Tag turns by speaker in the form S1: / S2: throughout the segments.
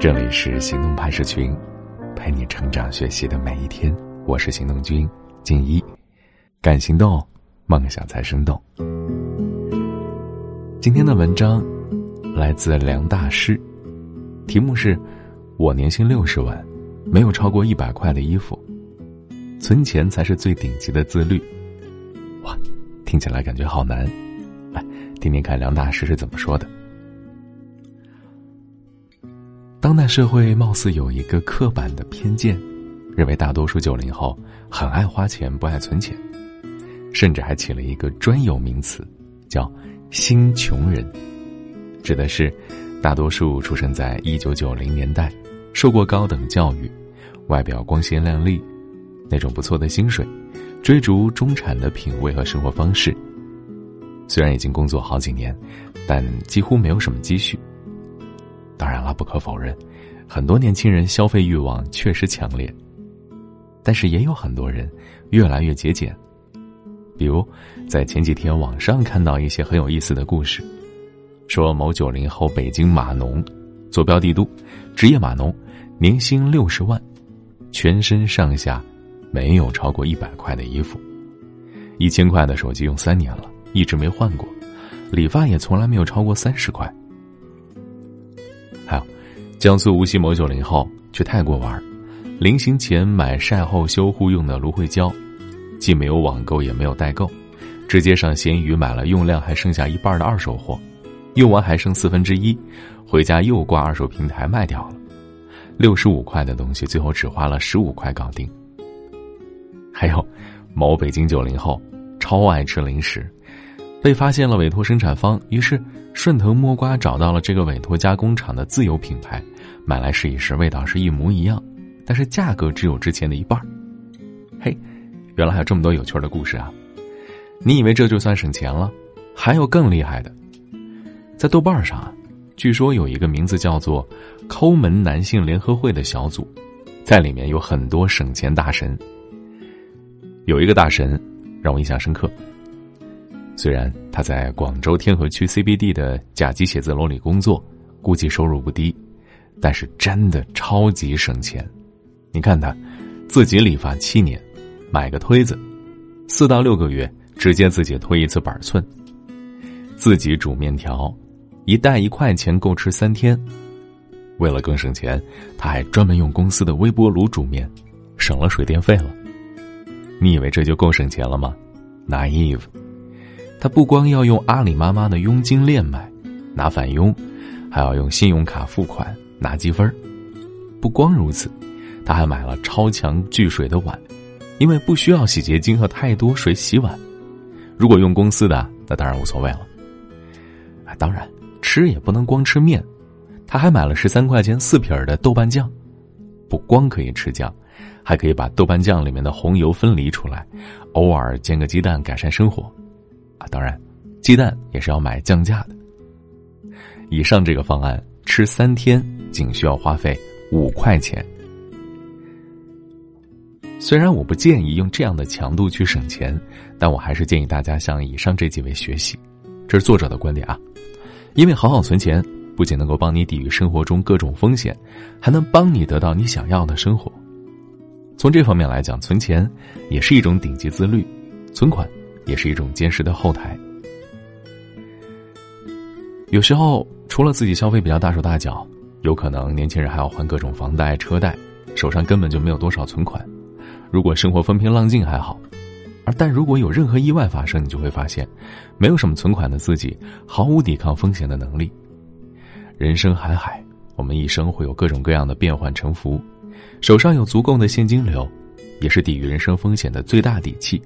S1: 这里是行动派社群，陪你成长学习的每一天。我是行动君静一，敢行动，梦想才生动。今天的文章来自梁大师，题目是“我年薪六十万，没有超过一百块的衣服，存钱才是最顶级的自律。”哇，听起来感觉好难。来，听听看梁大师是怎么说的。当代社会貌似有一个刻板的偏见，认为大多数九零后很爱花钱，不爱存钱，甚至还起了一个专有名词，叫“新穷人”，指的是大多数出生在一九九零年代，受过高等教育，外表光鲜亮丽，那种不错的薪水，追逐中产的品味和生活方式。虽然已经工作好几年，但几乎没有什么积蓄。不可否认，很多年轻人消费欲望确实强烈，但是也有很多人越来越节俭。比如，在前几天网上看到一些很有意思的故事，说某九零后北京码农，坐标帝都，职业码农，年薪六十万，全身上下没有超过一百块的衣服，一千块的手机用三年了，一直没换过，理发也从来没有超过三十块。江苏无锡某九零后去泰国玩，临行前买晒后修护用的芦荟胶，既没有网购也没有代购，直接上闲鱼买了用量还剩下一半的二手货，用完还剩四分之一，回家又挂二手平台卖掉了，六十五块的东西最后只花了十五块搞定。还有，某北京九零后超爱吃零食。被发现了委托生产方，于是顺藤摸瓜找到了这个委托加工厂的自有品牌，买来试一试，味道是一模一样，但是价格只有之前的一半。嘿，原来还有这么多有趣的故事啊！你以为这就算省钱了？还有更厉害的，在豆瓣上啊，据说有一个名字叫做“抠门男性联合会”的小组，在里面有很多省钱大神。有一个大神让我印象深刻。虽然他在广州天河区 CBD 的甲级写字楼里工作，估计收入不低，但是真的超级省钱。你看他，自己理发七年，买个推子，四到六个月直接自己推一次板寸，自己煮面条，一袋一块钱够吃三天。为了更省钱，他还专门用公司的微波炉煮面，省了水电费了。你以为这就够省钱了吗？Naive。他不光要用阿里妈妈的佣金链买，拿返佣，还要用信用卡付款拿积分不光如此，他还买了超强聚水的碗，因为不需要洗洁精和太多水洗碗。如果用公司的，那当然无所谓了。当然吃也不能光吃面，他还买了十三块钱四瓶的豆瓣酱，不光可以吃酱，还可以把豆瓣酱里面的红油分离出来，偶尔煎个鸡蛋改善生活。啊，当然，鸡蛋也是要买降价的。以上这个方案吃三天仅需要花费五块钱。虽然我不建议用这样的强度去省钱，但我还是建议大家向以上这几位学习。这是作者的观点啊，因为好好存钱不仅能够帮你抵御生活中各种风险，还能帮你得到你想要的生活。从这方面来讲，存钱也是一种顶级自律，存款。也是一种坚实的后台。有时候，除了自己消费比较大手大脚，有可能年轻人还要还各种房贷、车贷，手上根本就没有多少存款。如果生活风平浪静还好，而但如果有任何意外发生，你就会发现，没有什么存款的自己毫无抵抗风险的能力。人生海海，我们一生会有各种各样的变幻沉浮，手上有足够的现金流，也是抵御人生风险的最大底气。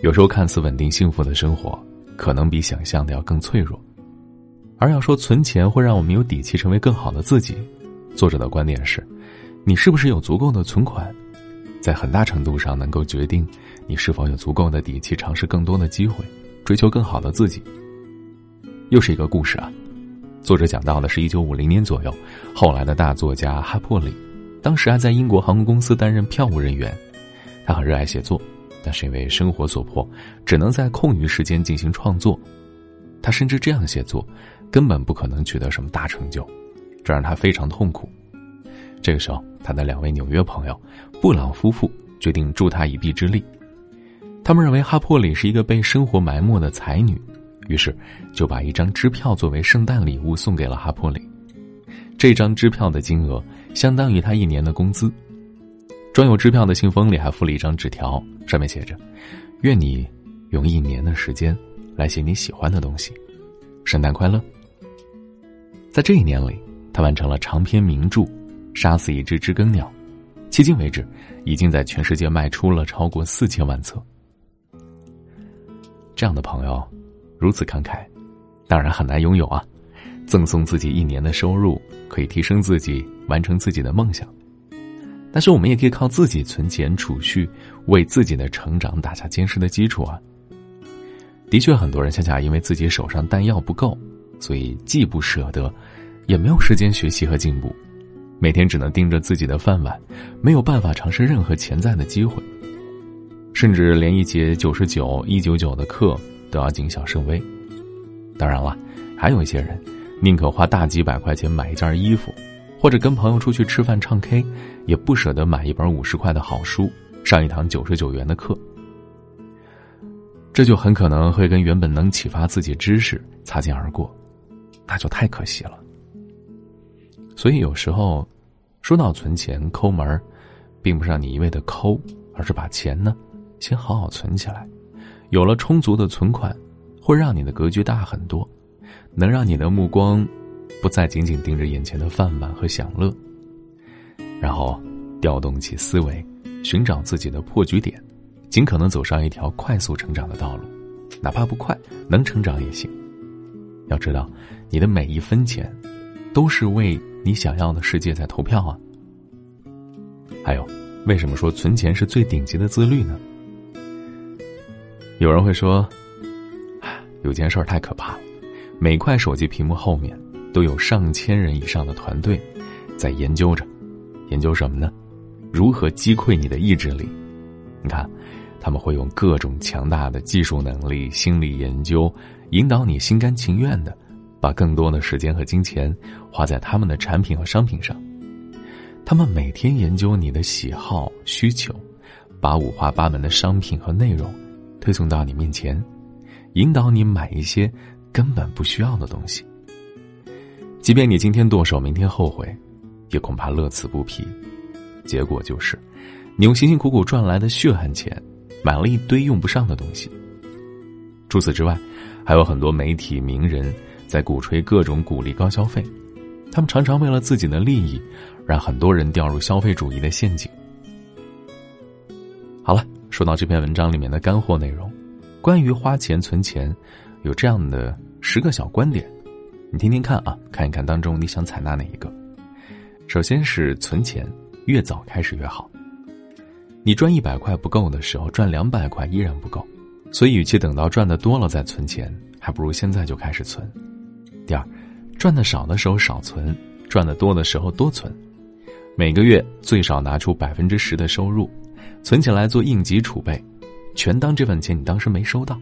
S1: 有时候看似稳定幸福的生活，可能比想象的要更脆弱。而要说存钱会让我们有底气成为更好的自己，作者的观点是：你是不是有足够的存款，在很大程度上能够决定你是否有足够的底气尝试更多的机会，追求更好的自己。又是一个故事啊！作者讲到的是一九五零年左右，后来的大作家哈珀里，当时还在英国航空公司担任票务人员，他很热爱写作。但是因为生活所迫，只能在空余时间进行创作。他甚至这样写作，根本不可能取得什么大成就，这让他非常痛苦。这个时候，他的两位纽约朋友布朗夫妇决定助他一臂之力。他们认为哈珀里是一个被生活埋没的才女，于是就把一张支票作为圣诞礼物送给了哈珀里。这张支票的金额相当于他一年的工资。装有支票的信封里还附了一张纸条，上面写着：“愿你用一年的时间来写你喜欢的东西，圣诞快乐。”在这一年里，他完成了长篇名著《杀死一只知更鸟》，迄今为止，已经在全世界卖出了超过四千万册。这样的朋友，如此慷慨，当然很难拥有啊！赠送自己一年的收入，可以提升自己，完成自己的梦想。但是我们也可以靠自己存钱储蓄，为自己的成长打下坚实的基础啊。的确，很多人恰恰因为自己手上弹药不够，所以既不舍得，也没有时间学习和进步，每天只能盯着自己的饭碗，没有办法尝试任何潜在的机会，甚至连一节九十九、一九九的课都要谨小慎微。当然了，还有一些人宁可花大几百块钱买一件衣服。或者跟朋友出去吃饭唱 K，也不舍得买一本五十块的好书，上一堂九十九元的课。这就很可能会跟原本能启发自己知识擦肩而过，那就太可惜了。所以有时候，说到存钱抠门并不是让你一味的抠，而是把钱呢，先好好存起来。有了充足的存款，会让你的格局大很多，能让你的目光。不再紧紧盯着眼前的饭碗和享乐，然后调动起思维，寻找自己的破局点，尽可能走上一条快速成长的道路，哪怕不快，能成长也行。要知道，你的每一分钱，都是为你想要的世界在投票啊。还有，为什么说存钱是最顶级的自律呢？有人会说，有件事儿太可怕了，每块手机屏幕后面。都有上千人以上的团队，在研究着，研究什么呢？如何击溃你的意志力？你看，他们会用各种强大的技术能力、心理研究，引导你心甘情愿的，把更多的时间和金钱花在他们的产品和商品上。他们每天研究你的喜好需求，把五花八门的商品和内容推送到你面前，引导你买一些根本不需要的东西。即便你今天剁手，明天后悔，也恐怕乐此不疲。结果就是，你用辛辛苦苦赚来的血汗钱，买了一堆用不上的东西。除此之外，还有很多媒体名人在鼓吹各种鼓励高消费，他们常常为了自己的利益，让很多人掉入消费主义的陷阱。好了，说到这篇文章里面的干货内容，关于花钱存钱，有这样的十个小观点。你听听看啊，看一看当中你想采纳哪一个？首先是存钱，越早开始越好。你赚一百块不够的时候，赚两百块依然不够，所以与其等到赚的多了再存钱，还不如现在就开始存。第二，赚的少的时候少存，赚的多的时候多存。每个月最少拿出百分之十的收入，存起来做应急储备，全当这份钱你当时没收到。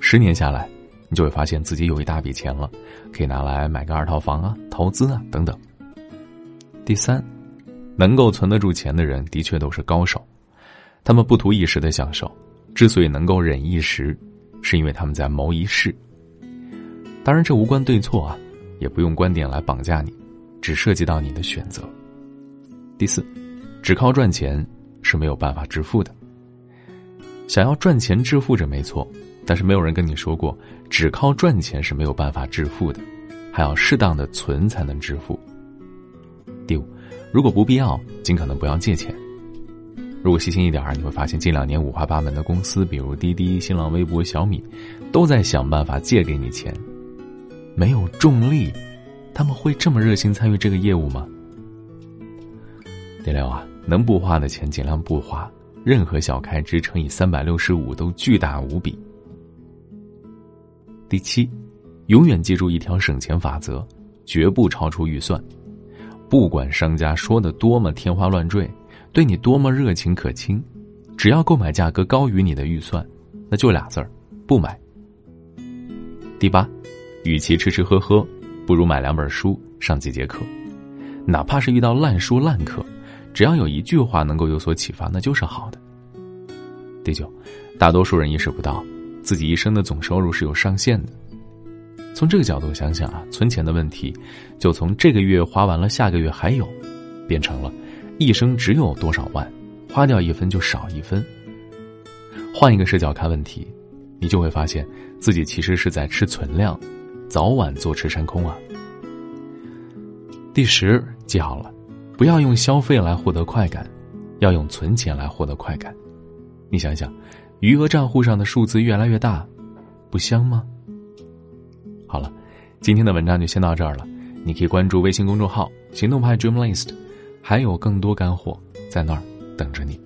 S1: 十年下来。你就会发现自己有一大笔钱了，可以拿来买个二套房啊、投资啊等等。第三，能够存得住钱的人，的确都是高手。他们不图一时的享受，之所以能够忍一时，是因为他们在谋一世。当然，这无关对错啊，也不用观点来绑架你，只涉及到你的选择。第四，只靠赚钱是没有办法致富的。想要赚钱致富，这没错。但是没有人跟你说过，只靠赚钱是没有办法致富的，还要适当的存才能致富。第五，如果不必要，尽可能不要借钱。如果细心一点你会发现近两年五花八门的公司，比如滴滴、新浪微博、小米，都在想办法借给你钱。没有重力，他们会这么热心参与这个业务吗？第六啊，能不花的钱尽量不花，任何小开支乘以三百六十五都巨大无比。第七，永远记住一条省钱法则：绝不超出预算。不管商家说的多么天花乱坠，对你多么热情可亲，只要购买价格高于你的预算，那就俩字儿：不买。第八，与其吃吃喝喝，不如买两本书，上几节课。哪怕是遇到烂书烂课，只要有一句话能够有所启发，那就是好的。第九，大多数人意识不到自己一生的总收入是有上限的。从这个角度想想啊，存钱的问题，就从这个月花完了，下个月还有，变成了一生只有多少万，花掉一分就少一分。换一个视角看问题，你就会发现自己其实是在吃存量，早晚坐吃山空啊。第十，记好了，不要用消费来获得快感，要用存钱来获得快感。你想想，余额账户上的数字越来越大，不香吗？好了，今天的文章就先到这儿了。你可以关注微信公众号“行动派 Dream List”，还有更多干货在那儿等着你。